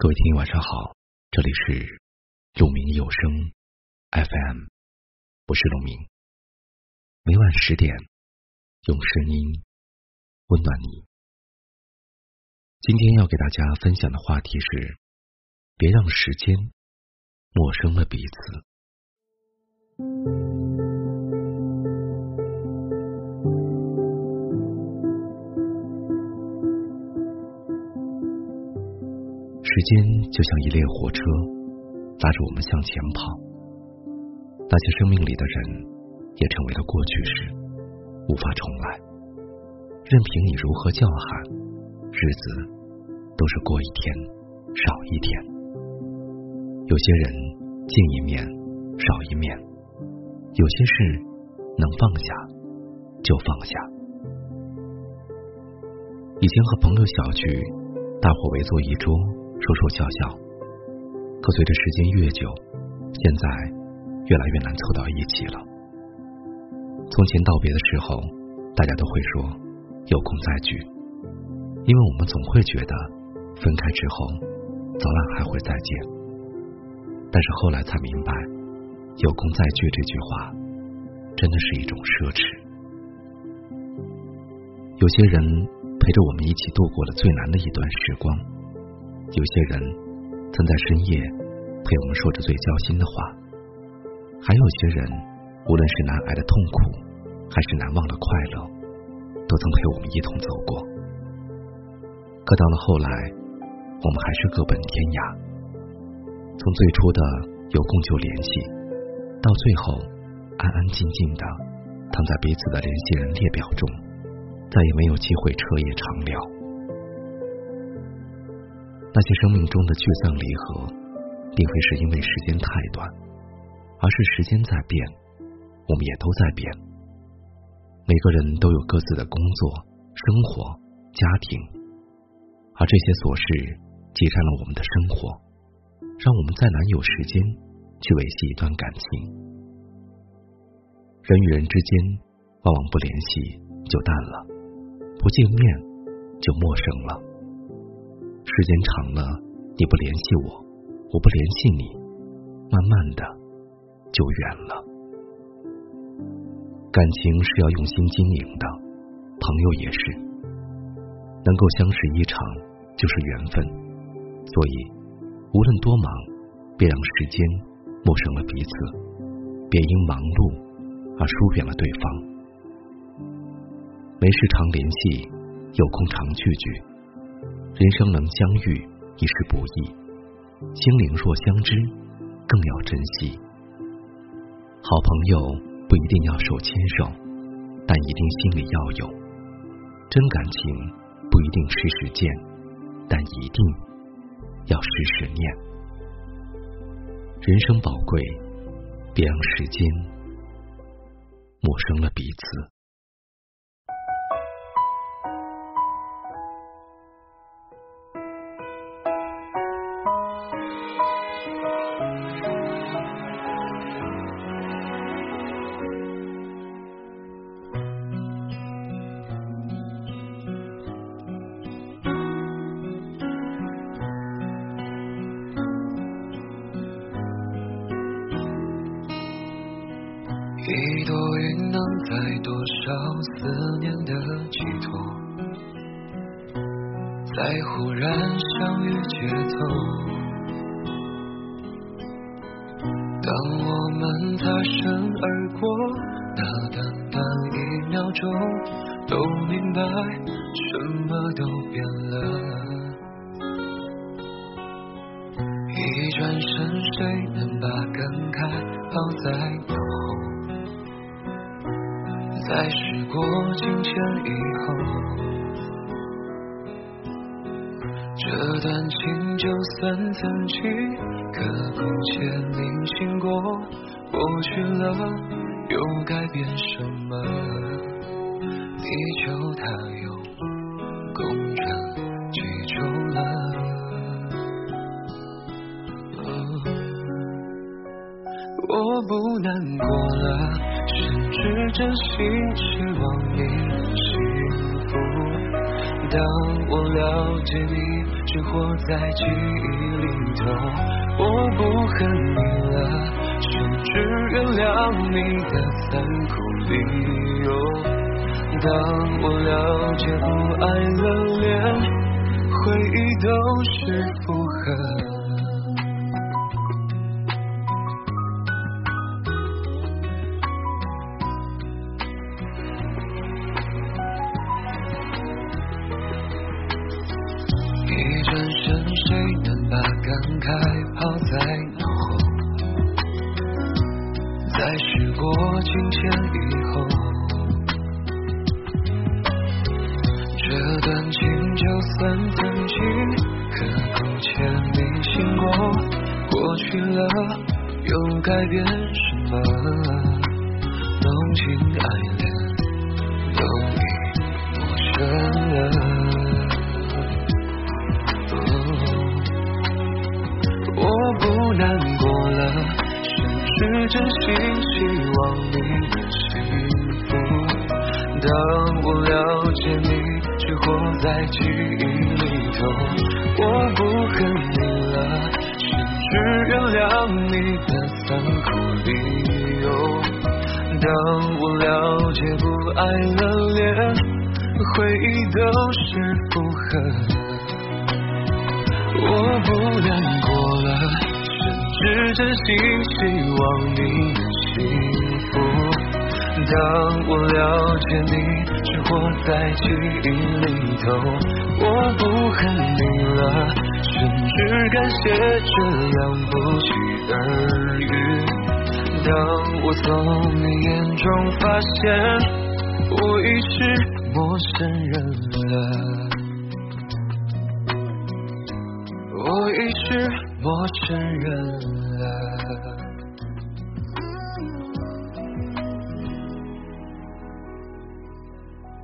各位听友晚上好，这里是鹿鸣有声 FM，我是鹿鸣，每晚十点用声音温暖你。今天要给大家分享的话题是：别让时间陌生了彼此。时间就像一列火车，拉着我们向前跑。那些生命里的人，也成为了过去式，无法重来。任凭你如何叫喊，日子都是过一天少一天。有些人见一面少一面，有些事能放下就放下。以前和朋友小聚，大伙围坐一桌。说说笑笑，可随着时间越久，现在越来越难凑到一起了。从前道别的时候，大家都会说有空再聚，因为我们总会觉得分开之后早晚还会再见。但是后来才明白，有空再聚这句话真的是一种奢侈。有些人陪着我们一起度过了最难的一段时光。有些人曾在深夜陪我们说着最交心的话，还有些人无论是难挨的痛苦，还是难忘的快乐，都曾陪我们一同走过。可到了后来，我们还是各奔天涯。从最初的有空就联系，到最后安安静静的躺在彼此的联系人列表中，再也没有机会彻夜长聊。那些生命中的聚散离合，并非是因为时间太短，而是时间在变，我们也都在变。每个人都有各自的工作、生活、家庭，而这些琐事挤占了我们的生活，让我们再难有时间去维系一段感情。人与人之间，往往不联系就淡了，不见面就陌生了。时间长了，你不联系我，我不联系你，慢慢的就远了。感情是要用心经营的，朋友也是。能够相识一场就是缘分，所以无论多忙，别让时间陌生了彼此，别因忙碌而疏远了对方。没事常联系，有空常聚聚。人生能相遇已是不易，心灵若相知，更要珍惜。好朋友不一定要手牵手，但一定心里要有。真感情不一定时时见，但一定要时时念。人生宝贵，别让时间陌生了彼此。一朵云能载多少思念的寄托，在忽然相遇街头。当我们擦身而过，那短短一秒钟，都明白什么都变了。一转身，谁能把感慨抛在脑后？在时过境迁以后，这段情就算曾经刻骨且铭心过，过去了又改变什么？地球它又公转几周了？我不难过了。甚至真心希望你幸福。当我了解你只活在记忆里头。我不恨你了，甚至原谅你的残酷理由。当我了解不爱了，连回忆都是负荷。又改变什么？浓情爱恋都已陌生了。我不难过了。甚至真心希望你的幸福。当我了解你，却活在记忆里头。我不恨你了，甚至原谅你的残酷理由。当我了解不爱了，连回忆都是负荷。我不难过了。是真心希望你能幸福。当我了解你，活在记忆里头。我不恨你了，甚至感谢这样不期而遇。当我从你眼中发现，我已是陌生人了。我已是陌生人了。